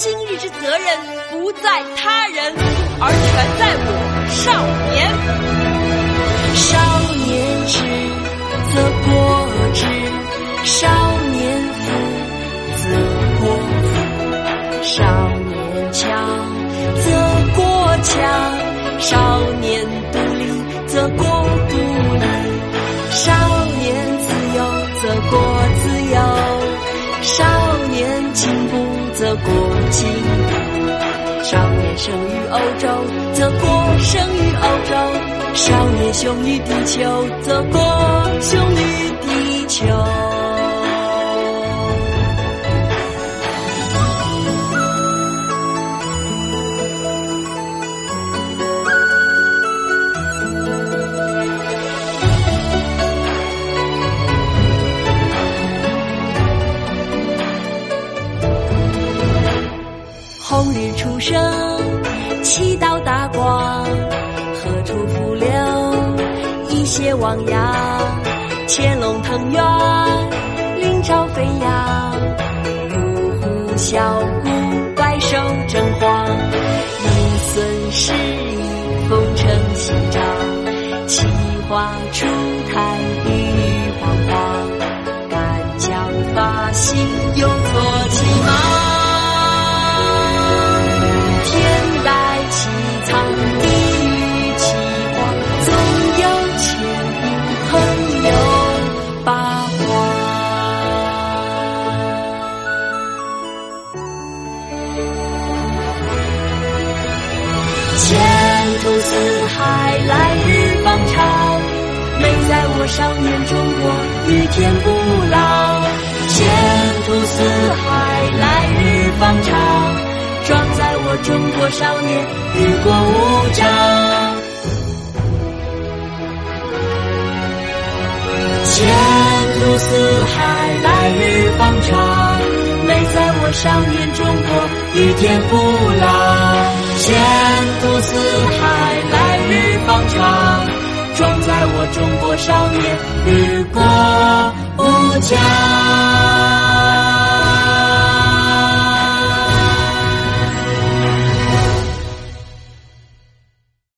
今日之责任不在他人，而全在我少年。少年智，则国智；少年富，则国富；少年强，则国强；少年独立，则国则国进步；少年生于欧洲，则国生于欧洲；少年雄于地球，则国雄于地球。红日初升，其道大光，何处伏流？一泻汪洋，潜龙腾渊，鳞爪飞扬，五虎啸鼓，百兽争凰，鹰隼试翼，风尘息张，奇花出台，郁郁皇皇，干将发行，前途似海，来日方长。美在我少年中国，与天不老。前途似海，来日方长。壮在我中国少年，与国无疆。前途似海，来日方长。美在我少年中国，与天不老。中国少年，与国无疆。